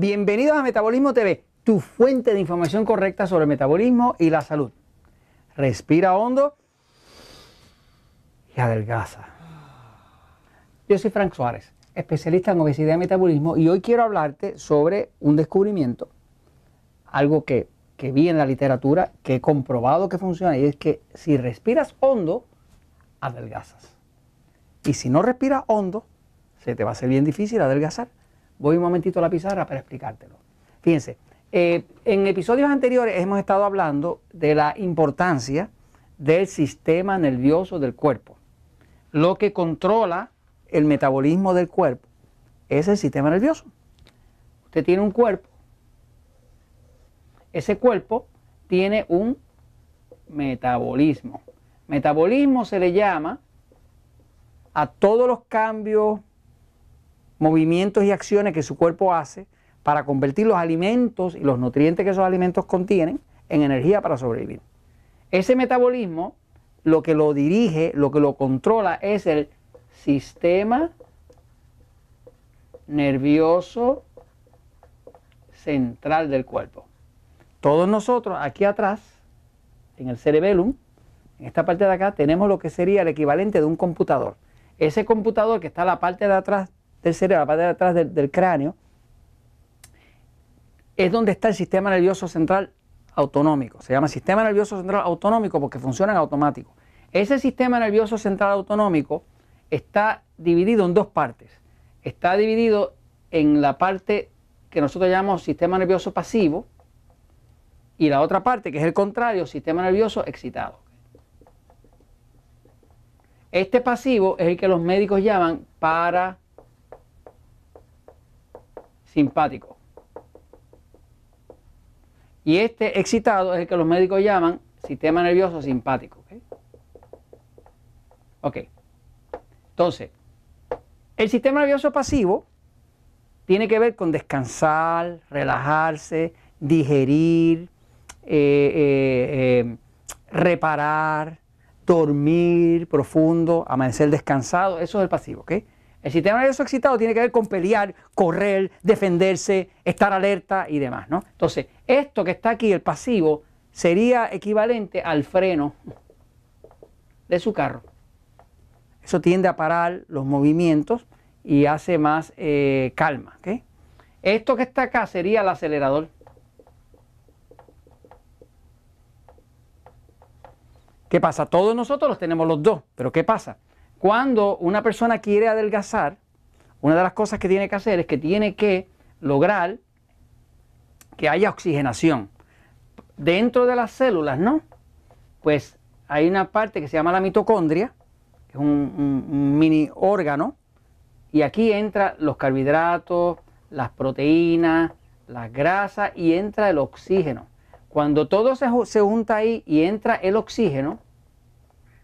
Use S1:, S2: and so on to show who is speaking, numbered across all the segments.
S1: Bienvenidos a Metabolismo TV, tu fuente de información correcta sobre metabolismo y la salud. Respira hondo y adelgaza. Yo soy Frank Suárez, especialista en obesidad y metabolismo, y hoy quiero hablarte sobre un descubrimiento, algo que, que vi en la literatura, que he comprobado que funciona, y es que si respiras hondo, adelgazas. Y si no respiras hondo, se te va a hacer bien difícil adelgazar. Voy un momentito a la pizarra para explicártelo. Fíjense, eh, en episodios anteriores hemos estado hablando de la importancia del sistema nervioso del cuerpo. Lo que controla el metabolismo del cuerpo es el sistema nervioso. Usted tiene un cuerpo. Ese cuerpo tiene un metabolismo. Metabolismo se le llama a todos los cambios movimientos y acciones que su cuerpo hace para convertir los alimentos y los nutrientes que esos alimentos contienen en energía para sobrevivir. Ese metabolismo lo que lo dirige, lo que lo controla es el sistema nervioso central del cuerpo. Todos nosotros aquí atrás, en el cerebellum, en esta parte de acá, tenemos lo que sería el equivalente de un computador. Ese computador que está en la parte de atrás del cerebro, la parte de atrás del, cráneo, es donde está el sistema nervioso central autonómico. Se llama sistema nervioso central autonómico porque funciona en automático. Ese sistema nervioso central autonómico está dividido en dos partes. Está dividido en la parte que nosotros llamamos sistema nervioso pasivo y la otra parte, que es el contrario, sistema nervioso excitado. Este pasivo es el que los médicos llaman para simpático. Y este excitado es el que los médicos llaman sistema nervioso simpático. ¿ok? Entonces, el sistema nervioso pasivo tiene que ver con descansar, relajarse, digerir, eh, eh, eh, reparar, dormir profundo, amanecer descansado. Eso es el pasivo, ¿ok? El sistema nervioso excitado tiene que ver con pelear, correr, defenderse, estar alerta y demás, ¿no? Entonces, esto que está aquí, el pasivo, sería equivalente al freno de su carro. Eso tiende a parar los movimientos y hace más eh, calma. Esto que está acá sería el acelerador. ¿Qué pasa? Todos nosotros los tenemos los dos, pero ¿qué pasa? Cuando una persona quiere adelgazar, una de las cosas que tiene que hacer es que tiene que lograr que haya oxigenación. Dentro de las células, ¿no? Pues hay una parte que se llama la mitocondria, que es un, mini órgano, y aquí entran los carbohidratos, las proteínas, las grasas y entra el oxígeno. Cuando todo se, se junta ahí y entra el oxígeno,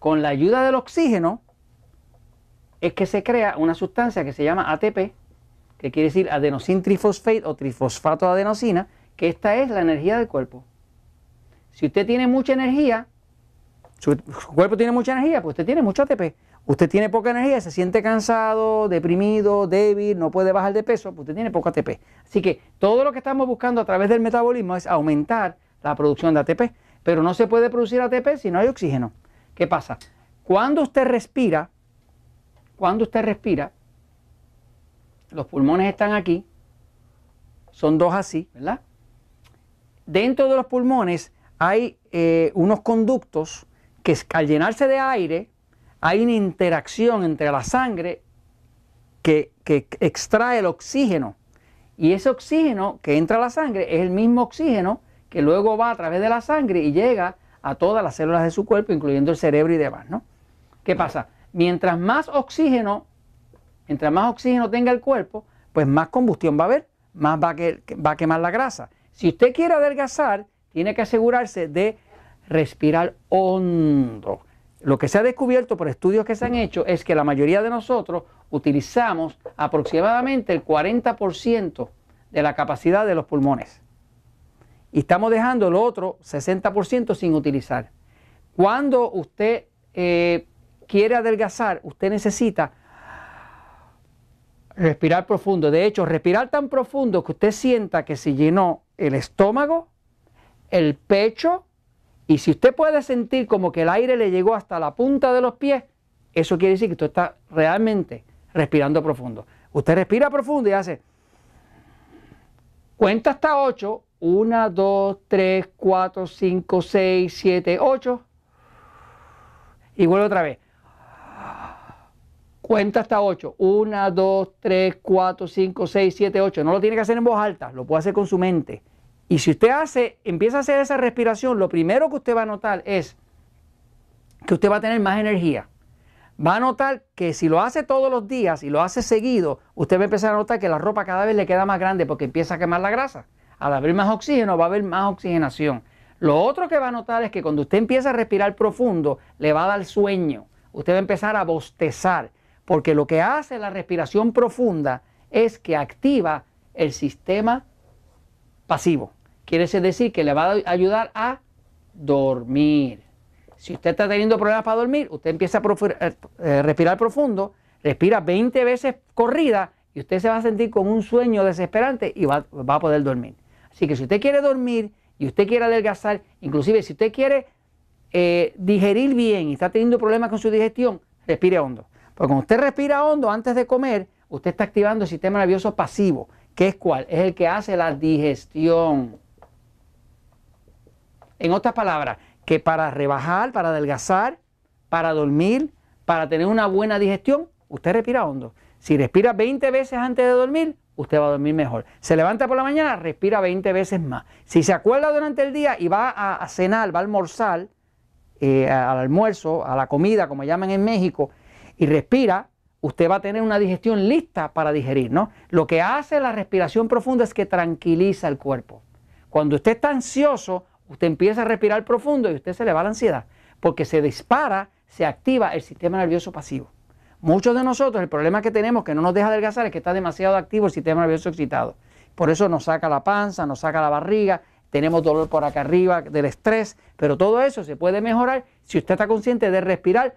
S1: con la ayuda del oxígeno, es que se crea una sustancia que se llama ATP, que quiere decir adenosín trifosfate o trifosfato de adenosina, que esta es la energía del cuerpo. Si usted tiene mucha energía, su, cuerpo tiene mucha energía, pues usted tiene mucho ATP. Usted tiene poca energía, se siente cansado, deprimido, débil, no puede bajar de peso, pues usted tiene poco ATP. Así que todo lo que estamos buscando a través del metabolismo es aumentar la producción de ATP. Pero no se puede producir ATP si no hay oxígeno. ¿Qué pasa? Cuando usted respira, cuando usted respira, los pulmones están aquí, son dos así, ¿verdad? Dentro de los pulmones hay eh, unos conductos que al llenarse de aire hay una interacción entre la sangre que, que extrae el oxígeno. Y ese oxígeno que entra a la sangre es el mismo oxígeno que luego va a través de la sangre y llega a todas las células de su cuerpo, incluyendo el cerebro y demás, ¿no? ¿Qué pasa? Mientras más oxígeno, mientras más oxígeno tenga el cuerpo, pues más combustión va a haber, más va a, a quemar la grasa. Si usted quiere adelgazar, tiene que asegurarse de respirar hondo. Lo que se ha descubierto por estudios que se han hecho es que la mayoría de nosotros utilizamos aproximadamente el 40% de la capacidad de los pulmones. Y estamos dejando el otro 60% sin utilizar. Cuando usted eh, quiere adelgazar, usted necesita Respirar profundo. De hecho, respirar tan profundo que usted sienta que se llenó el estómago, el pecho, y si usted puede sentir como que el aire le llegó hasta la punta de los pies, eso quiere decir que usted está realmente respirando profundo. Usted respira profundo y hace, cuenta hasta 8, 1, 2, 3, 4, 5, 6, 7, 8, y vuelve otra vez. Cuenta hasta 8. 1, 2, 3, 4, 5, 6, 7, 8. No lo tiene que hacer en voz alta, lo puede hacer con su mente. Y si usted hace, empieza a hacer esa respiración, lo primero que usted va a notar es que usted va a tener más energía. Va a notar que si lo hace todos los días y lo hace seguido, usted va a empezar a notar que la ropa cada vez le queda más grande porque empieza a quemar la grasa. Al haber más oxígeno va a haber más oxigenación. Lo otro que va a notar es que cuando usted empieza a respirar profundo, le va a dar sueño. Usted va a empezar a bostezar porque lo que hace la respiración profunda es que activa el sistema pasivo. Quiere decir que le va a ayudar a dormir. Si usted está teniendo problemas para dormir, usted empieza a eh, eh, respirar profundo, respira 20 veces corrida y usted se va a sentir con un sueño desesperante y va, a poder dormir. Así que si usted quiere dormir y usted quiere adelgazar, inclusive si usted quiere eh, digerir bien y está teniendo problemas con su digestión, respire hondo. Porque cuando usted respira hondo antes de comer, usted está activando el sistema nervioso pasivo, que es cuál? Es el que hace la digestión. En otras palabras, que para rebajar, para adelgazar, para dormir, para tener una buena digestión, usted respira hondo. Si respira 20 veces antes de dormir, usted va a dormir mejor. Se levanta por la mañana, respira 20 veces más. Si se acuerda durante el día y va a, cenar, va a almorzar, eh, al almuerzo, a la comida, como llaman en México, y respira, usted va a tener una digestión lista para digerir, ¿no? Lo que hace la respiración profunda es que tranquiliza el cuerpo. Cuando usted está ansioso, usted empieza a respirar profundo y usted se le va la ansiedad, porque se dispara, se activa el sistema nervioso pasivo. Muchos de nosotros, el problema que tenemos que no nos deja adelgazar es que está demasiado activo el sistema nervioso excitado. Por eso nos saca la panza, nos saca la barriga, tenemos dolor por acá arriba del estrés, pero todo eso se puede mejorar si usted está consciente de respirar